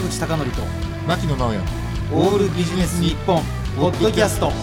坂口孝則と牧野直哉オールビジネス日本ポッドキャストこ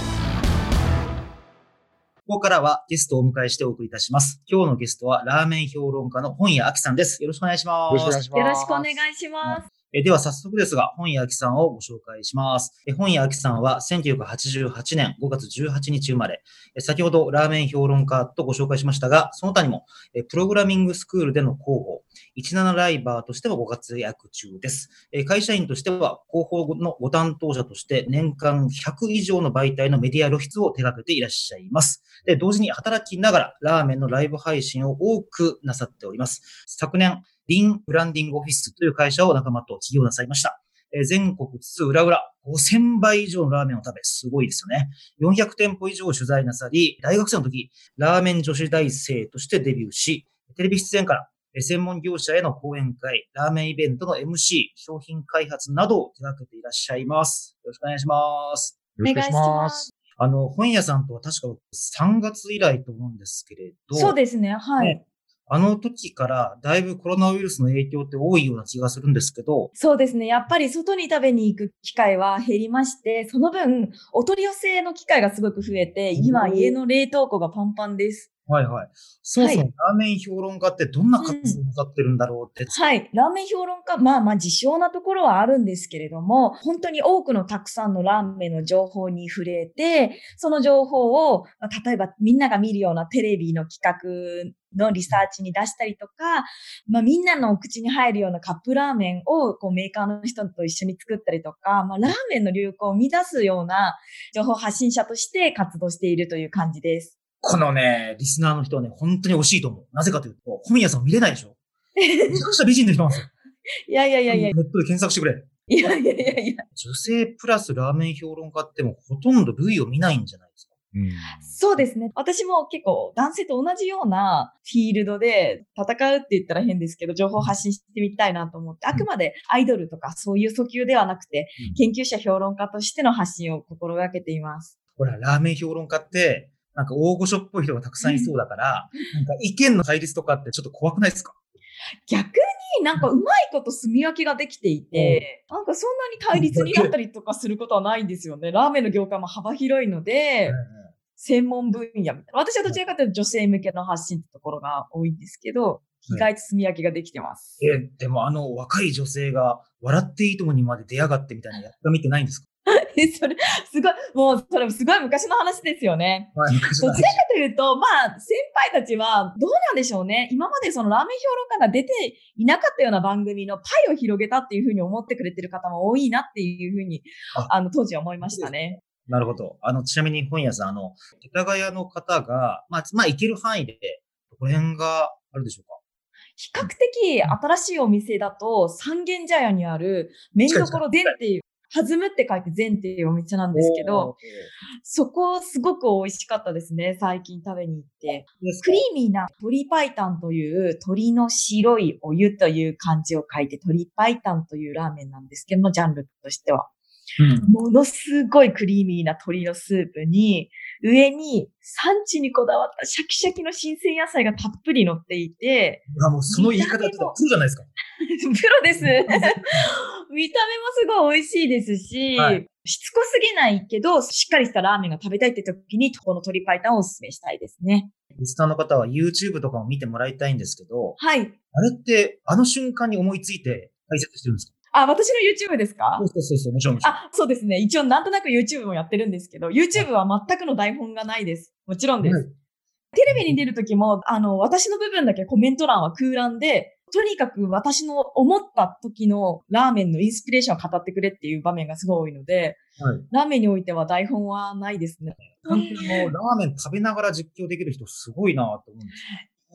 こからはゲストをお迎えしてお送りいたします。今日のゲストはラーメン評論家の本屋明さんです。よろしくお願いします。よろしくお願いしますよろしくお願いします。えでは早速ですが、本屋明さんをご紹介します。え本屋明さんは1988年5月18日生まれ、え先ほどラーメン評論家とご紹介しましたが、その他にもえプログラミングスクールでの広報、17ライバーとしてもご活躍中です。え会社員としては広報のご担当者として年間100以上の媒体のメディア露出を手掛けていらっしゃいます。で同時に働きながらラーメンのライブ配信を多くなさっております。昨年、リンブランディングオフィスという会社を仲間と起業なさいました。え全国津々浦々5000倍以上のラーメンを食べ、すごいですよね。400店舗以上取材なさり、大学生の時、ラーメン女子大生としてデビューし、テレビ出演から専門業者への講演会、ラーメンイベントの MC、商品開発などを手掛けていらっしゃいます。よろしくお願いします。お願いします。あの、本屋さんとは確か3月以来と思うんですけれど、そうですね、はい。ねあの時からだいぶコロナウイルスの影響って多いような気がするんですけど、そうですね。やっぱり外に食べに行く機会は減りまして、その分、お取り寄せの機会がすごく増えて、今家の冷凍庫がパンパンです。はいはい。そもそもはいラーメン評論家ってどんな活動をなさってるんだろうって。はい。ラーメン評論家、まあまあ自称なところはあるんですけれども、本当に多くのたくさんのラーメンの情報に触れて、その情報を、まあ例えばみんなが見るようなテレビの企画のリサーチに出したりとか、まあみんなのお口に入るようなカップラーメンをこうメーカーの人と一緒に作ったりとか、まあラーメンの流行を生み出すような情報発信者として活動しているという感じです。このね、リスナーの人はね、本当に惜しいと思う。なぜかというと、本屋さん見れないでしょ？めちゃくちゃ美人の人なんですよ。いやいやいやいや、ネットで検索してくれ。いやいやいやいや。女性プラスラーメン評論家ってもうほとんど類を見ないんじゃないですか？うんそうですね。私も結構男性と同じようなフィールドで戦うって言ったら変ですけど、情報を発信してみたいなと思って、あくまでアイドルとかそういう訴求ではなくて、研究者評論家としての発信を心がけています。ほら、ラーメン評論家って、なんか大御所っぽい人がたくさんいそうだから、なんか意見の対立とかってちょっと怖くないですか？逆になんかうまいこと住み分けができていて、なんかそんなに対立になったりとかすることはないんですよね。ラーメンの業界も幅広いので、専門分野みたいな。私はどちらかというと女性向けの発信ってところが多いんですけど、意外と住み分けができてます。え、でもあの若い女性が笑っていいともにまで出やがってみたいなやった見てないんですか？え それ、すごい、もう、それすごい昔の話ですよね。はい、どちらかというと、まあ、先輩たちは、どうなんでしょうね。今までそのラーメン評論家が出ていなかったような番組のパイを広げたっていうふうに思ってくれてる方も多いなっていうふうに、ああの、当時は思いましたね。なるほど。あの、ちなみに本屋さん、あの、世田谷の方が、まあ、まあ、行ける範囲で、どこら辺があるでしょうか？比較的新しいお店だと、三軒茶屋にある、麺どころ膳っていう、弾むって書いて膳っていうお店なんですけど、、そこすごく美味しかったですね。最近食べに行って。クリーミーな鶏白湯という鶏の白いお湯という漢字を書いて鶏白湯というラーメンなんですけども、ジャンルとしては。うん。ものすごいクリーミーな鶏のスープに、上に産地にこだわったシャキシャキの新鮮野菜がたっぷり乗っていて、あ、もうその言い方っとプロじゃないですか。プロです。見た目もすごい美味しいですし、はいしつこすぎないけど、しっかりしたラーメンが食べたいって時に、この鶏白湯をお勧めしたいですね。リスナーの方は YouTube とかも見てもらいたいんですけど、はい。あれって、あの瞬間に思いついて解説してるんですか？あ、私の YouTube ですか？そうそうそうそう、もちろんもちろん。あ、そうですね。一応なんとなく YouTube もやってるんですけど、YouTube は全くの台本がないです。もちろんです。はいテレビに出るときも、あの、私の部分だけコメント欄は空欄で、とにかく私の思った時のラーメンのインスピレーションを語ってくれっていう場面がすごい多いので、はい。ラーメンにおいては台本はないですね。本当にもうラーメン食べながら実況できる人すごいなと思うんで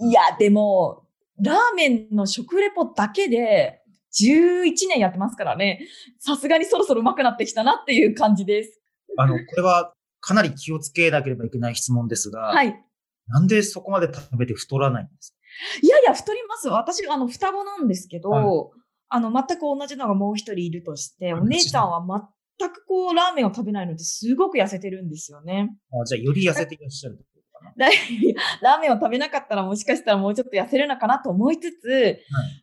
すいや、でも、ラーメンの食レポだけで11年やってますからね。さすがにそろそろ上手くなってきたなっていう感じです。あの、これはかなり気をつけなければいけない質問ですが、はい。なんでそこまで食べて太らないんですか？いやいや、太ります。私、あの、双子なんですけど、はいあの、全く同じのがもう一人いるとして、はいお姉ちゃんは全くこう、ラーメンを食べないのですごく痩せてるんですよね。あじゃあ、より痩せていらっしゃる。ララーメンを食べなかったらもしかしたらもうちょっと痩せるのかなと思いつつ、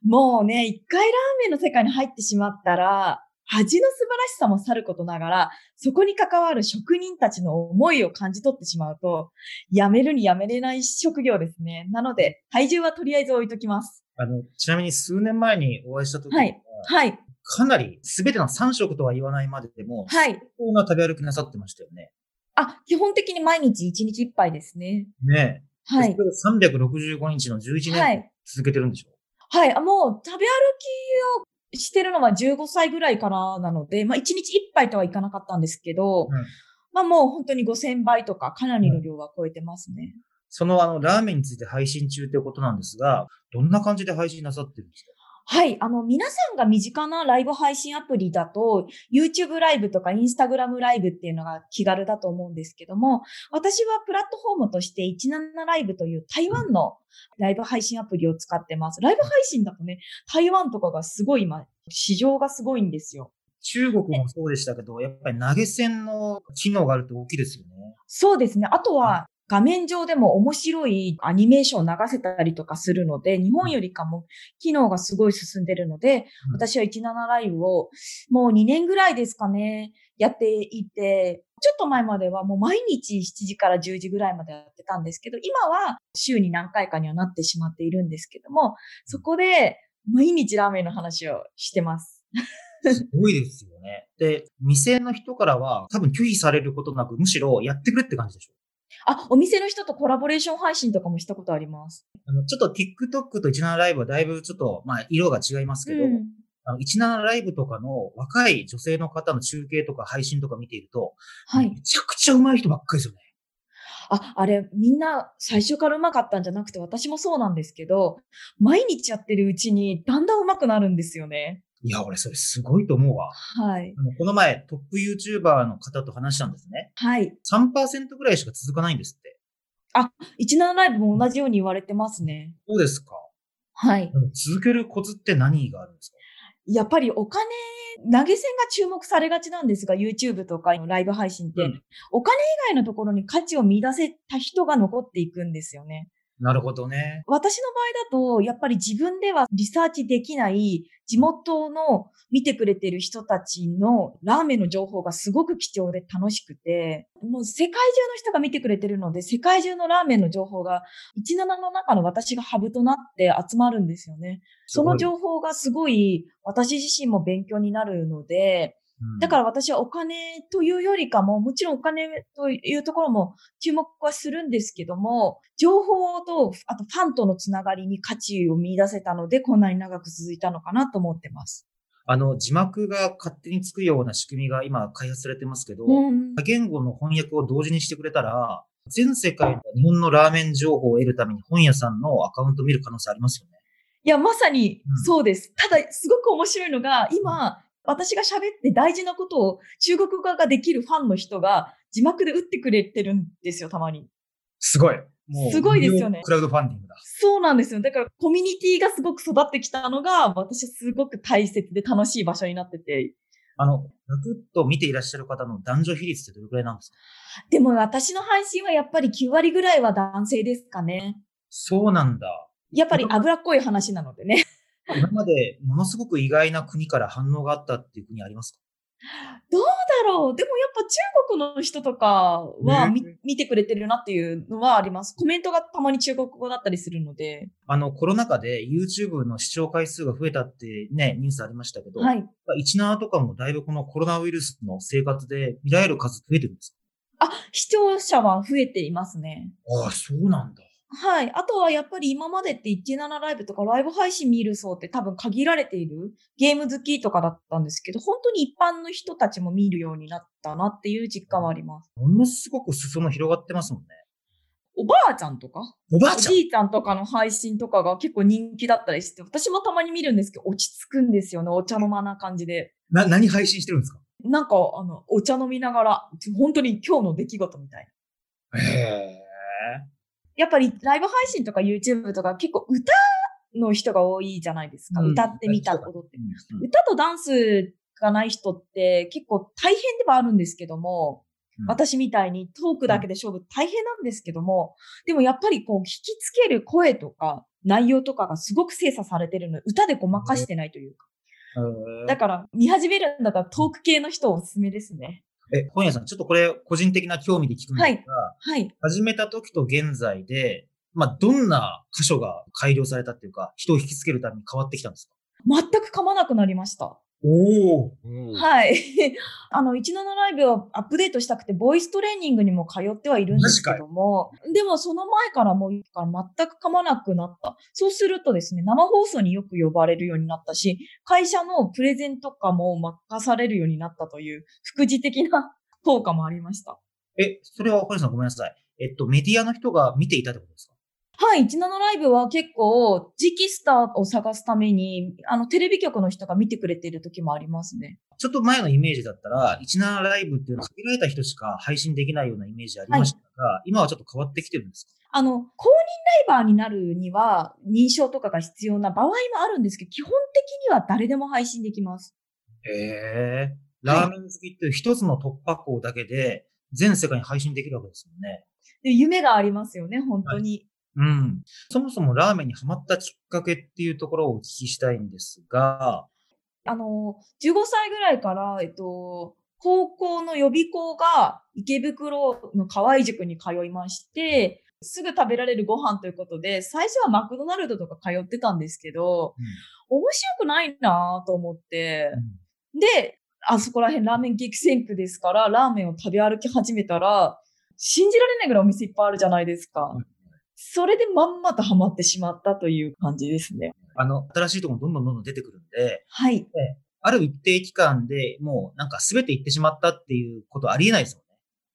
もうね、一回ラーメンの世界に入ってしまったら、味の素晴らしさもさることながら、そこに関わる職人たちの思いを感じ取ってしまうと、やめるにやめれない職業ですね。なので、体重はとりあえず置いときます。あの、ちなみに数年前にお会いした時は、はいはい。かなり全ての3食とは言わないまででも、はい。相当な食べ歩きなさってましたよね。あ、基本的に毎日1日1杯ですね。ねえ。はい。それを365日の11年はい。続けてるんでしょ、はい。あもう、食べ歩きをしてるのは15歳ぐらいからなので、まあ1日1杯とはいかなかったんですけど、うん。まあもう本当に5000倍とかかなりの量は超えてますね。そのあの、ラーメンについて配信中ということなんですが、どんな感じで配信なさってるんですか？はい。あの、皆さんが身近なライブ配信アプリだと、YouTube ライブとか Instagram ライブっていうのが気軽だと思うんですけども、私はプラットフォームとして17ライブという台湾のライブ配信アプリを使ってます。ライブ配信だとね、台湾とかがすごい今、市場がすごいんですよ。中国もそうでしたけど、やっぱり投げ銭の機能があると大きいですよね。そうですね。あとは、画面上でも面白いアニメーションを流せたりとかするので、日本よりかも機能がすごい進んでるので、うん私は17ライブをもう2年ぐらいですかね、やっていて、ちょっと前まではもう毎日7時から10時ぐらいまでやってたんですけど、今は週に何回かにはなってしまっているんですけども、そこで毎日ラーメンの話をしてます。すごいですよね。で、店の人からは多分拒否されることなく、むしろやってくれって感じでしょ？あ、お店の人とコラボレーション配信とかもしたことあります。あの、ちょっと TikTok と17ライブはだいぶちょっと、まあ、色が違いますけど、うんあの17ライブとかの若い女性の方の中継とか配信とか見ていると、はい。めちゃくちゃ上手い人ばっかりですよね。あ、あれ、みんな最初から上手かったんじゃなくて、私もそうなんですけど、毎日やってるうちにだんだん上手くなるんですよね。いや、俺それすごいと思うわ。はい。この前トップ YouTuber の方と話したんですね。はい。3%ぐらいしか続かないんですって。17ライブも同じように言われてますね。そうですか。はい。続けるコツって何があるんですか？やっぱりお金、投げ銭が注目されがちなんですが、YouTube とかライブ配信って、うんお金以外のところに価値を見出せた人が残っていくんですよね。なるほどね。私の場合だと、やっぱり自分ではリサーチできない地元の見てくれてる人たちのラーメンの情報がすごく貴重で楽しくて、もう世界中の人が見てくれてるので、世界中のラーメンの情報が17の中の私がハブとなって集まるんですよね。その情報がすごい私自身も勉強になるので、だからら私はお金というよりかも、もちろんお金というところも注目はするんですけども、情報と、あとファンとのつながりに価値を見出せたので、こんなに長く続いたのかなと思ってます。あの、字幕が勝手につくような仕組みが今開発されてますけど、うん多言語の翻訳を同時にしてくれたら、全世界の日本のラーメン情報を得るために本屋さんのアカウント見る可能性ありますよね。いや、まさにうんそうです。ただ、すごく面白いのが、今、私が喋って大事なことを中国語ができるファンの人が字幕で打ってくれてるんですよ、たまに。すごい。すごいですよねクラウドファンディングだ。そうなんですよ。だからコミュニティがすごく育ってきたのが、私はすごく大切で楽しい場所になってて。あの、ざくっと見ていらっしゃる方の男女比率ってどれくらいなんですか？でも私の配信はやっぱり9割ぐらいは男性ですかね。そうなんだ。やっぱり脂っこい話なのでね。今までものすごく意外な国から反応があったっていう国ありますか？だろうでもやっぱ中国の人とかはみ、ね見てくれてるなっていうのはあります。コメントがたまに中国語だったりするので。あの、コロナ禍で YouTube の視聴回数が増えたってね、ニュースありましたけど、はい。17とかもだいぶこのコロナウイルスの生活で見られる数増えてるんですあ、視聴者は増えていますね。かああ、そうなんだ。はい。あとはやっぱり今までって17ライブとかライブ配信見る層って多分限られているゲーム好きとかだったんですけど、本当に一般の人たちも見るようになったなっていう実感はあります。ものすごく裾野広がってますもんね。おばあちゃんとか？おおばあちゃん？じいちゃんとかの配信とかが結構人気だったりして、私もたまに見るんですけど、落ち着くんですよね。お茶の間な感じで。な、何配信してるんですか？なんか、あの、お茶飲みながら、本当に今日の出来事みたいな。へえ。やっぱりライブ配信とか YouTube とか結構歌の人が多いじゃないですか。うん。歌ってみた、踊って。みうん。歌とダンスがない人って結構大変ではあるんですけども、うん。私みたいにトークだけで勝負大変なんですけども、でもやっぱりこう引きつける声とか内容とかがすごく精査されてるので、歌でごまかしてないというか。だから見始めるんだったらトーク系の人おすすめですね。え、本屋さん、ちょっとこれ、個人的な興味で聞くんですが、はい。始めた時と現在で、まあ、どんな箇所が改良されたっていうか、人を引きつけるために変わってきたんですか？全く噛まなくなりました。おお。はい。あの、17ライブをアップデートしたくて、ボイストレーニングにも通ってはいるんですけども、でもその前からもういいから全く噛まなくなった。そうするとですね、生放送によく呼ばれるようになったし、会社のプレゼンとかも任されるようになったという、副次的な 効果もありました。え、それは本屋さんごめんなさい。えっと、メディアの人が見ていたってことですか？はい、17ライブは結構、次期スターを探すために、あの、テレビ局の人が見てくれてる時もありますね。ちょっと前のイメージだったら、17ライブっていうのは限られた人しか配信できないようなイメージありましたが、今はちょっと変わってきてるんですか？あの、公認ライバーになるには認証とかが必要な場合もあるんですけど、基本的には誰でも配信できます。へえ。ラーメン好きっていう一つの突破口だけで、全世界に配信できるわけですもんね。で夢がありますよね、本当に。うん。そもそもラーメンにハマったきっかけっていうところをお聞きしたいんですが、あの、15歳ぐらいから、えっと、高校の予備校が池袋の河合塾に通いまして、すぐ食べられるご飯ということで、最初はマクドナルドとか通ってたんですけど、面白くないなと思って、で、あそこら辺ラーメン激戦区ですから、ラーメンを食べ歩き始めたら、信じられないぐらいお店いっぱいあるじゃないですか。うんそれでまんまとハマってしまったという感じですね。あの、新しいところどんどんどんどん出てくるんで、はい。ある一定期間でもうなんか全て行ってしまったっていうことありえないですもんね。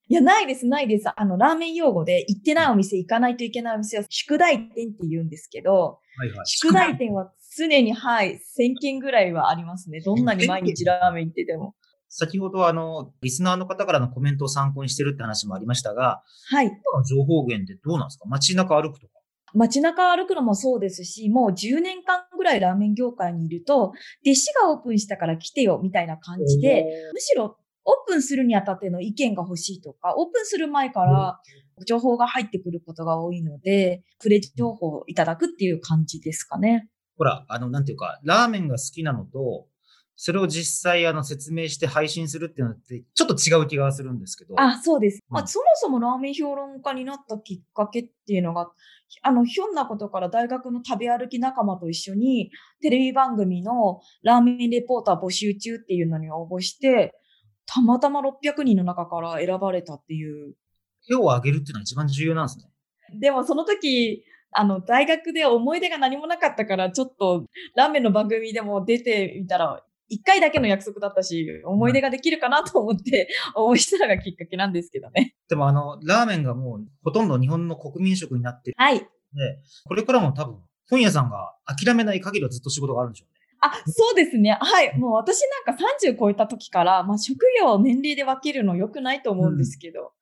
いや、ないです、ないです。あの、ラーメン用語で行ってないお店、行かないといけないお店は宿題店って言うんですけど、はいはい。宿題店は常に、はい、1000件ぐらいはありますね。どんなに毎日ラーメン行ってても。先ほどあの、リスナーの方からのコメントを参考にしてるって話もありましたが、はい。今の情報源ってどうなんですか？街中歩くとか？街中歩くのもそうですし、もう10年間ぐらいラーメン業界にいると、弟子がオープンしたから来てよ、みたいな感じで、むしろオープンするにあたっての意見が欲しいとか、オープンする前から情報が入ってくることが多いので、プレ情報をいただくっていう感じですかね。ほら、あの、なんていうか、ラーメンが好きなのと、それを実際あの説明して配信するっていうのってちょっと違う気がするんですけど。あ、そうです。まあ、うんそもそもラーメン評論家になったきっかけっていうのが、あの、ひょんなことから大学の食べ歩き仲間と一緒に、テレビ番組のラーメンレポーター募集中っていうのに応募して、たまたま600人の中から選ばれたっていう。手を挙げるっていうのは一番重要なんですね。でもその時、あの、大学で思い出が何もなかったから、ちょっとラーメンの番組でも出てみたら、一回だけの約束だったし、思い出ができるかなと思って応募したのがきっかけなんですけどね。でもあの、ラーメンがもうほとんど日本の国民食になってるはい。これからも多分、本屋さんが諦めない限りはずっと仕事があるんでしょうね。あ、そうですね。はい。もう私なんか30超えた時から、まあ職業を年齢で分けるの良くないと思うんですけど、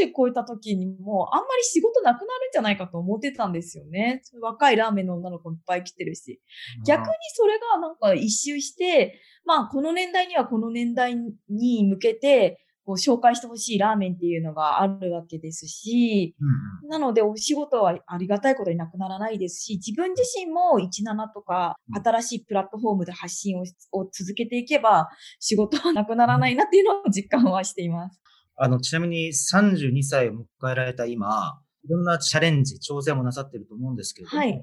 30超えた時にもうあんまり仕事なくなるんじゃないかと思ってたんですよね。若いラーメンの女の子いっぱい来てるし。逆にそれがなんか一周して、まあこの年代にはこの年代に向けて、こう紹介してほしいラーメンっていうのがあるわけですし、うんうんなので、お仕事はありがたいことになくならないですし、自分自身も17とか新しいプラットフォームで発信をを続けていけば、仕事はなくならないなっていうのを実感はしています。あの、ちなみに32歳を迎えられた今、いろんなチャレンジ、挑戦もなさってると思うんですけれども、はい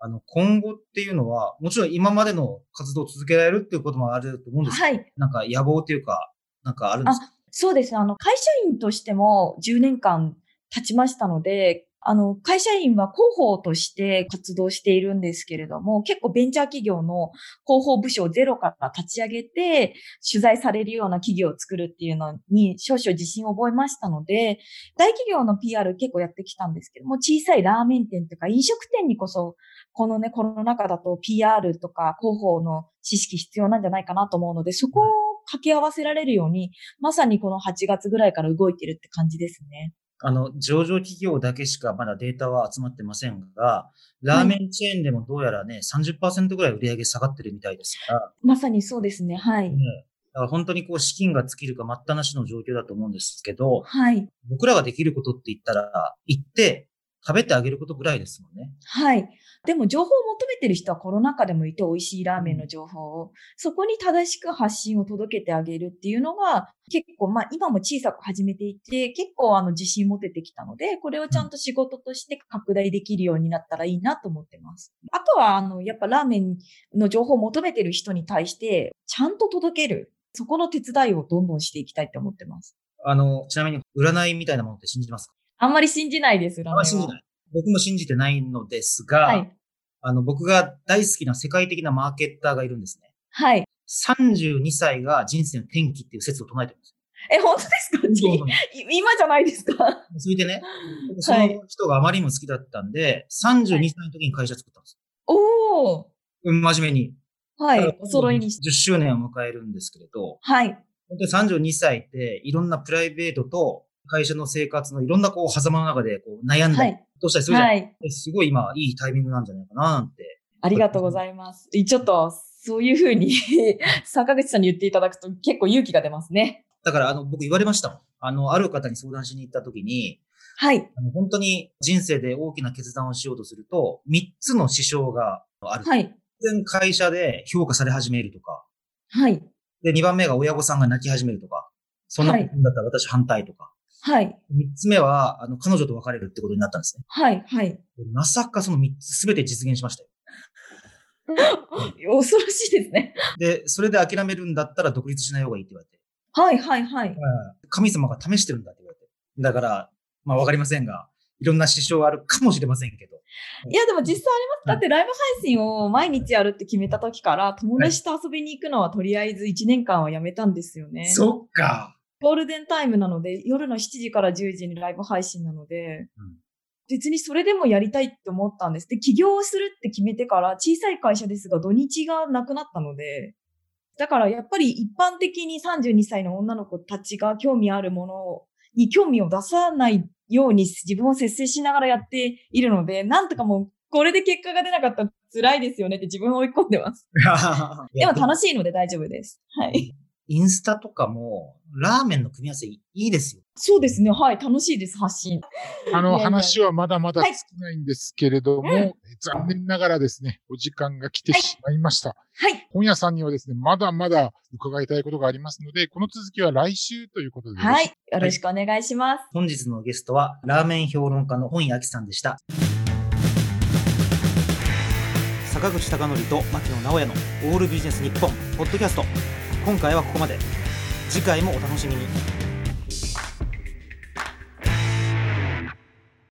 あの、今後っていうのは、もちろん今までの活動を続けられるっていうこともあると思うんですけど、はい。なんか野望というか、なんかあるんですか？そうですね。あの、会社員としても10年間経ちましたので、あの、会社員は広報として活動しているんですけれども、結構ベンチャー企業の広報部署をゼロから立ち上げて、取材されるような企業を作るっていうのに少々自信を覚えましたので、大企業の PR 結構やってきたんですけども、小さいラーメン店とか飲食店にこそ、このね、コロナ禍だと PR とか広報の知識必要なんじゃないかなと思うので、そこを掛け合わせられるように、まさにこの8月ぐらいから動いてるって感じですね。あの、上場企業だけしかまだデータは集まってませんが、ラーメンチェーンでもどうやらね、30%ぐらい売り上げ下がってるみたいですから、まさにそうですね。はい。ねから本当にこう資金が尽きるか待ったなしの状況だと思うんですけど、はい。僕らができることって言ったら、行って食べてあげることぐらいですもんね。はい。でも情報を求めてる人はコロナ禍でもいて美味しいラーメンの情報を、そこに正しく発信を届けてあげるっていうのが結構、まあ今も小さく始めていて、結構あの自信持ててきたので、これをちゃんと仕事として拡大できるようになったらいいなと思ってます。あとはあの、やっぱラーメンの情報を求めてる人に対して、ちゃんと届ける。そこの手伝いをどんどんしていきたいと思ってます。あの、ちなみに占いみたいなものって信じますか？あんまり信じないです、占いは。あんまり信じない。僕も信じてないのですが、はい。あの、僕が大好きな世界的なマーケッターがいるんですね。はい。32歳が人生の転機っていう説を唱えてるんですえ、本当ですか？今じゃないですか？それでね、その人があまりにも好きだったんで、32歳の時に会社作ったんですおー。よ。うん真面目に。はい。お揃いにして。10周年を迎えるんですけれど、はい。本当に32歳っていろんなプライベートと会社の生活のいろんなこう狭間の中でこう悩んだり、はい。どうしたりするじゃない、はい。すごい今いいタイミングなんじゃないかななんて。ありがとうございます。ちょっと、そういうふうに 坂口さんに言っていただくと結構勇気が出ますね。だからあの僕言われましたもん。あの、ある方に相談しに行った時に、はい。あの本当に人生で大きな決断をしようとすると、3つの支障がある。はい。当然会社で評価され始めるとか、はい。で、2番目が親御さんが泣き始めるとか、そんなことだったら私反対とか、はい。3つ目は、あの、彼女と別れるってことになったんですね。はい。はい。でまさかその3つすべて実現しましたよ。恐ろしいですね。で、それで諦めるんだったら独立しない方がいいって言われて、はい。はい。はい。神様が試してるんだって言われて。だから、まあわかりませんが、いろんな支障があるかもしれませんけど。いや、でも実際あります。だってライブ配信を毎日やるって決めた時から、友達と遊びに行くのはとりあえず1年間はやめたんですよね。そっか。ゴールデンタイムなので、夜の7時から10時にライブ配信なので、うん別にそれでもやりたいって思ったんです。で、起業をするって決めてから、小さい会社ですが土日がなくなったので、だからやっぱり一般的に32歳の女の子たちが興味あるものに興味を出さないように自分を節制しながらやっているので、なんとかもうこれで結果が出なかったら辛いですよねって自分を追い込んでます。でも楽しいので大丈夫です。はい。インスタとかも、ラーメンの組み合わせいいですよ。そうですね。はい。楽しいです、発信。あの話はまだまだはい尽きないんですけれども、うん残念ながらですね、お時間が来てしまいました。はい。本屋さんにはですね、まだまだ伺いたいことがありますので、この続きは来週ということでよろしいはい。よろしくお願いします。本日のゲストは、ラーメン評論家の本屋明さんでした。坂口孝則と牧野直哉のオールビジネス日本ポッドキャスト今回はここまで。次回もお楽しみに。